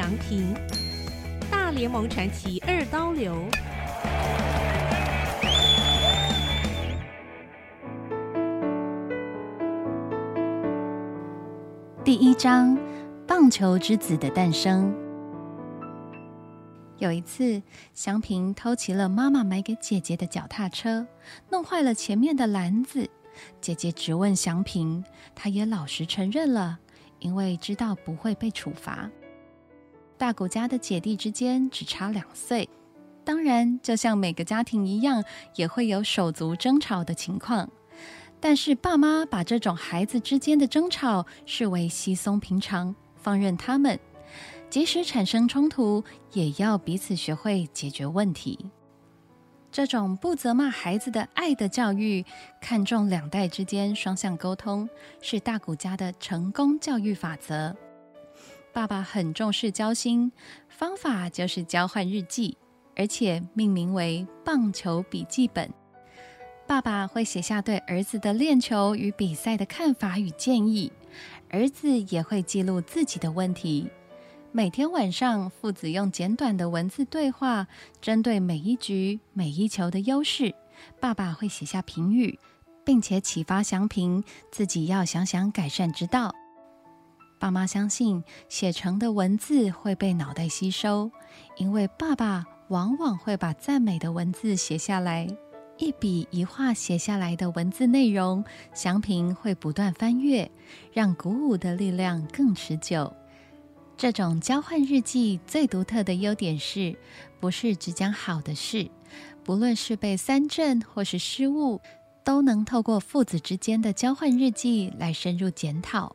祥平，大联盟传奇二刀流。第一章：棒球之子的诞生。有一次，祥平偷骑了妈妈买给姐姐的脚踏车，弄坏了前面的篮子。姐姐质问祥平，他也老实承认了，因为知道不会被处罚。大谷家的姐弟之间只差两岁，当然，就像每个家庭一样，也会有手足争吵的情况。但是爸妈把这种孩子之间的争吵视为稀松平常，放任他们。即使产生冲突，也要彼此学会解决问题。这种不责骂孩子的爱的教育，看重两代之间双向沟通，是大谷家的成功教育法则。爸爸很重视交心，方法就是交换日记，而且命名为“棒球笔记本”。爸爸会写下对儿子的练球与比赛的看法与建议，儿子也会记录自己的问题。每天晚上，父子用简短的文字对话，针对每一局、每一球的优势，爸爸会写下评语，并且启发祥平自己要想想改善之道。爸妈相信写成的文字会被脑袋吸收，因为爸爸往往会把赞美的文字写下来，一笔一画写下来的文字内容，祥平会不断翻阅，让鼓舞的力量更持久。这种交换日记最独特的优点是，不是只讲好的事，不论是被三振或是失误，都能透过父子之间的交换日记来深入检讨。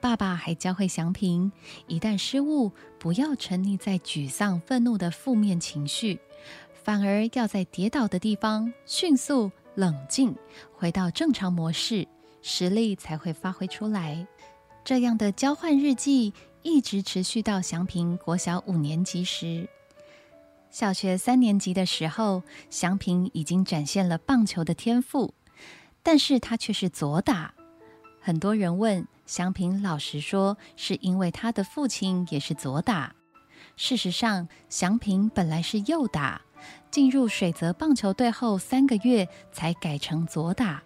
爸爸还教会祥平，一旦失误，不要沉溺在沮丧、愤怒的负面情绪，反而要在跌倒的地方迅速冷静，回到正常模式，实力才会发挥出来。这样的交换日记。一直持续到祥平国小五年级时，小学三年级的时候，祥平已经展现了棒球的天赋，但是他却是左打。很多人问祥平，老实说，是因为他的父亲也是左打。事实上，祥平本来是右打，进入水泽棒球队后三个月才改成左打。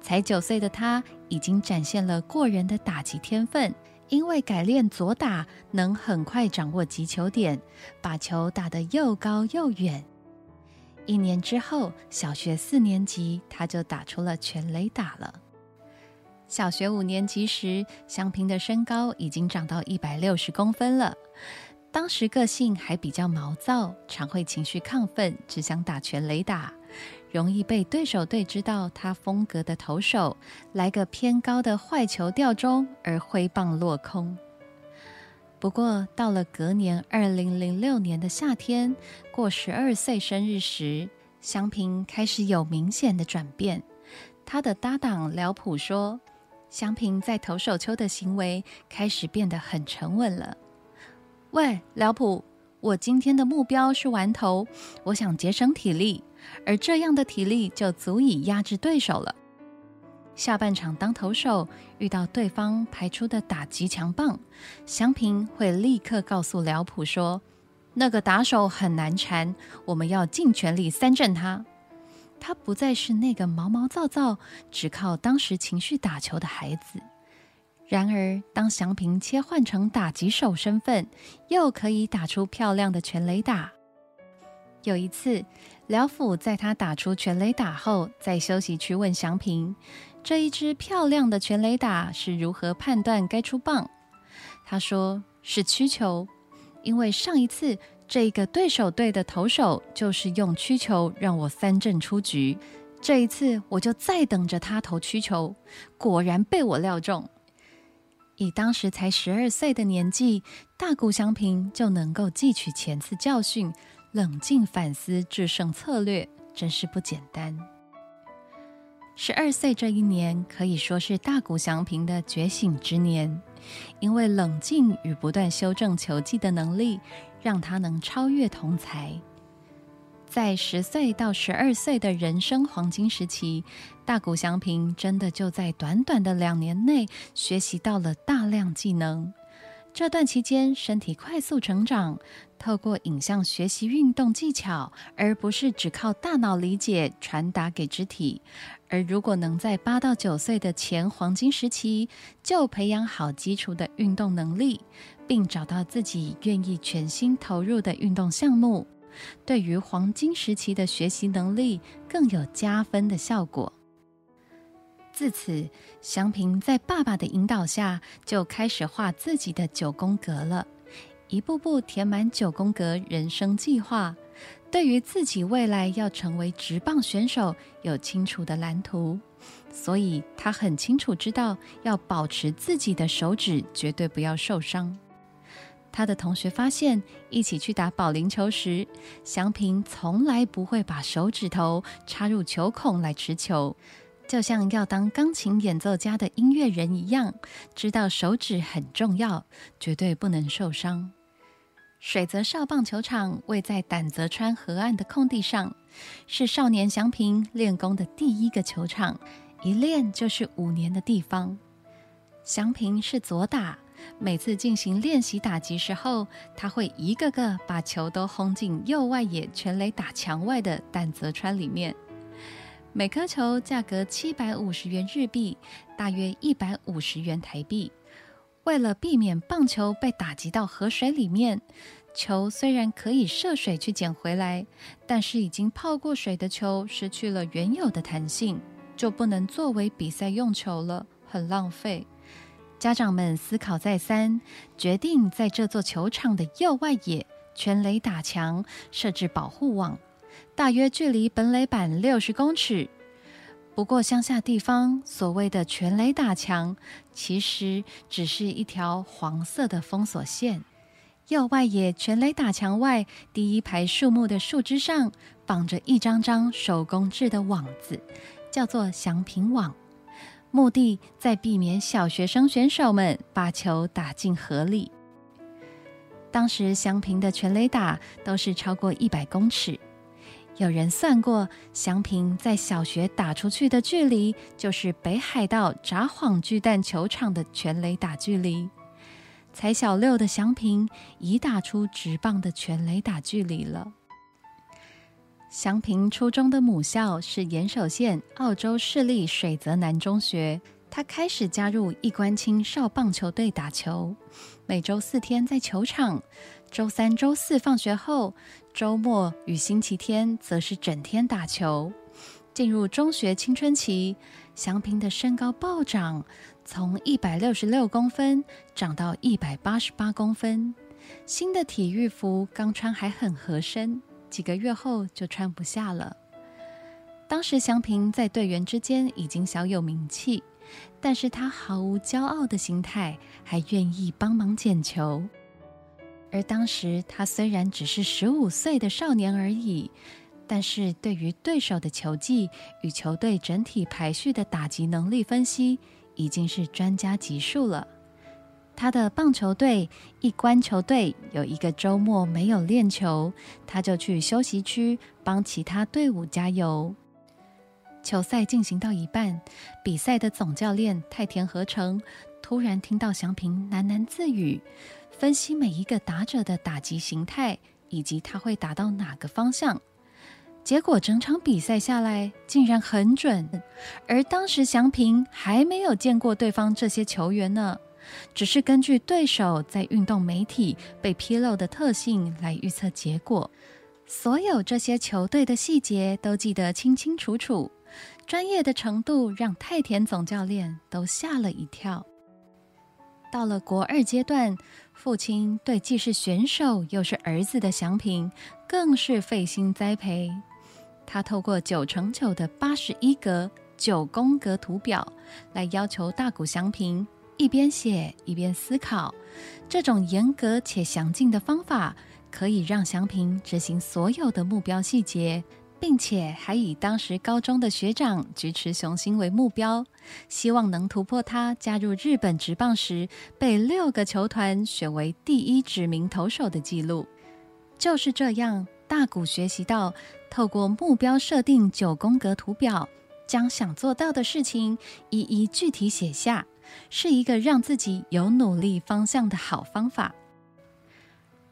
才九岁的他，已经展现了过人的打击天分。因为改练左打，能很快掌握击球点，把球打得又高又远。一年之后，小学四年级，他就打出了全垒打了。小学五年级时，祥平的身高已经长到一百六十公分了。当时个性还比较毛躁，常会情绪亢奋，只想打全垒打。容易被对手队知道他风格的投手，来个偏高的坏球吊中，而挥棒落空。不过到了隔年二零零六年的夏天，过十二岁生日时，祥平开始有明显的转变。他的搭档辽普说，祥平在投手丘的行为开始变得很沉稳了。喂，辽普，我今天的目标是完投，我想节省体力。而这样的体力就足以压制对手了。下半场当投手遇到对方排出的打击强棒，祥平会立刻告诉辽普说：“那个打手很难缠，我们要尽全力三振他。”他不再是那个毛毛躁躁、只靠当时情绪打球的孩子。然而，当祥平切换成打击手身份，又可以打出漂亮的全垒打。有一次。辽府在他打出全垒打后，在休息区问祥平：“这一支漂亮的全垒打是如何判断该出棒？”他说：“是曲球，因为上一次这个对手队的投手就是用曲球让我三振出局，这一次我就再等着他投曲球，果然被我料中。以当时才十二岁的年纪，大谷祥平就能够汲取前次教训。”冷静反思制胜策略，真是不简单。十二岁这一年可以说是大谷祥平的觉醒之年，因为冷静与不断修正球技的能力，让他能超越同才。在十岁到十二岁的人生黄金时期，大谷祥平真的就在短短的两年内学习到了大量技能。这段期间身体快速成长，透过影像学习运动技巧，而不是只靠大脑理解传达给肢体。而如果能在八到九岁的前黄金时期就培养好基础的运动能力，并找到自己愿意全心投入的运动项目，对于黄金时期的学习能力更有加分的效果。自此，祥平在爸爸的引导下，就开始画自己的九宫格了，一步步填满九宫格人生计划。对于自己未来要成为直棒选手，有清楚的蓝图，所以他很清楚知道要保持自己的手指绝对不要受伤。他的同学发现，一起去打保龄球时，祥平从来不会把手指头插入球孔来持球。就像要当钢琴演奏家的音乐人一样，知道手指很重要，绝对不能受伤。水泽少棒球场位在胆泽川河岸的空地上，是少年祥平练功的第一个球场，一练就是五年的地方。祥平是左打，每次进行练习打击时候，他会一个个把球都轰进右外野全垒打墙外的胆泽川里面。每颗球价格七百五十元日币，大约一百五十元台币。为了避免棒球被打击到河水里面，球虽然可以涉水去捡回来，但是已经泡过水的球失去了原有的弹性，就不能作为比赛用球了，很浪费。家长们思考再三，决定在这座球场的右外野全垒打墙设置保护网。大约距离本垒板六十公尺。不过乡下地方所谓的全垒打墙，其实只是一条黄色的封锁线。右外野全垒打墙外第一排树木的树枝上绑着一张张手工制的网子，叫做祥平网，目的在避免小学生选手们把球打进河里。当时祥平的全垒打都是超过一百公尺。有人算过，祥平在小学打出去的距离，就是北海道札幌巨蛋球场的全垒打距离。才小六的祥平已打出直棒的全垒打距离了。祥平初中的母校是岩手县澳洲市立水泽南中学，他开始加入一关青少棒球队打球，每周四天在球场。周三、周四放学后，周末与星期天则是整天打球。进入中学青春期，祥平的身高暴涨，从一百六十六公分长到一百八十八公分。新的体育服刚穿还很合身，几个月后就穿不下了。当时祥平在队员之间已经小有名气，但是他毫无骄傲的心态，还愿意帮忙捡球。而当时他虽然只是十五岁的少年而已，但是对于对手的球技与球队整体排序的打击能力分析，已经是专家级数了。他的棒球队一关球队有一个周末没有练球，他就去休息区帮其他队伍加油。球赛进行到一半，比赛的总教练太田和成突然听到祥平喃喃自语。分析每一个打者的打击形态，以及他会打到哪个方向。结果整场比赛下来，竟然很准。而当时祥平还没有见过对方这些球员呢，只是根据对手在运动媒体被披露的特性来预测结果。所有这些球队的细节都记得清清楚楚，专业的程度让太田总教练都吓了一跳。到了国二阶段。父亲对既是选手又是儿子的祥平，更是费心栽培。他透过九乘九的八十一格九宫格图表，来要求大谷祥平一边写一边思考。这种严格且详尽的方法，可以让祥平执行所有的目标细节。并且还以当时高中的学长菊池雄心为目标，希望能突破他加入日本职棒时被六个球团选为第一指名投手的记录。就是这样，大谷学习到透过目标设定九宫格图表，将想做到的事情一一具体写下，是一个让自己有努力方向的好方法。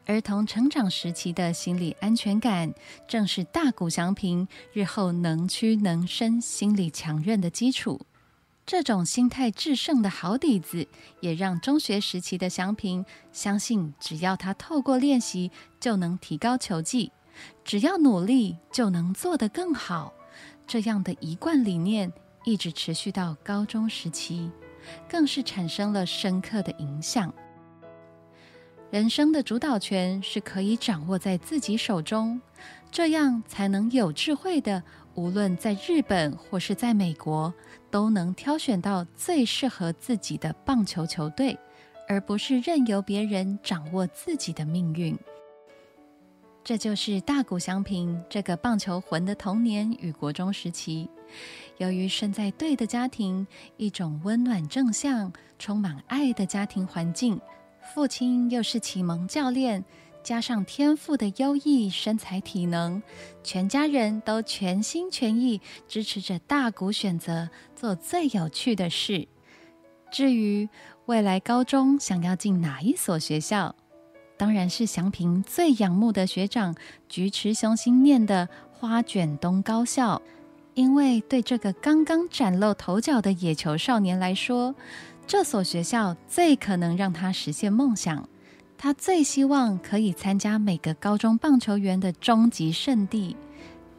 儿童成长时期的心理安全感，正是大谷祥平日后能屈能伸、心理强韧的基础。这种心态制胜的好底子，也让中学时期的祥平相信，只要他透过练习，就能提高球技；只要努力，就能做得更好。这样的一贯理念，一直持续到高中时期，更是产生了深刻的影响。人生的主导权是可以掌握在自己手中，这样才能有智慧的，无论在日本或是在美国，都能挑选到最适合自己的棒球球队，而不是任由别人掌握自己的命运。这就是大谷祥平这个棒球魂的童年与国中时期。由于生在对的家庭，一种温暖正向、充满爱的家庭环境。父亲又是启蒙教练，加上天赋的优异身材体能，全家人都全心全意支持着大谷选择做最有趣的事。至于未来高中想要进哪一所学校，当然是祥平最仰慕的学长菊池雄心念的花卷东高校，因为对这个刚刚崭露头角的野球少年来说。这所学校最可能让他实现梦想，他最希望可以参加每个高中棒球员的终极圣地，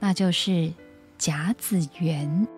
那就是甲子园。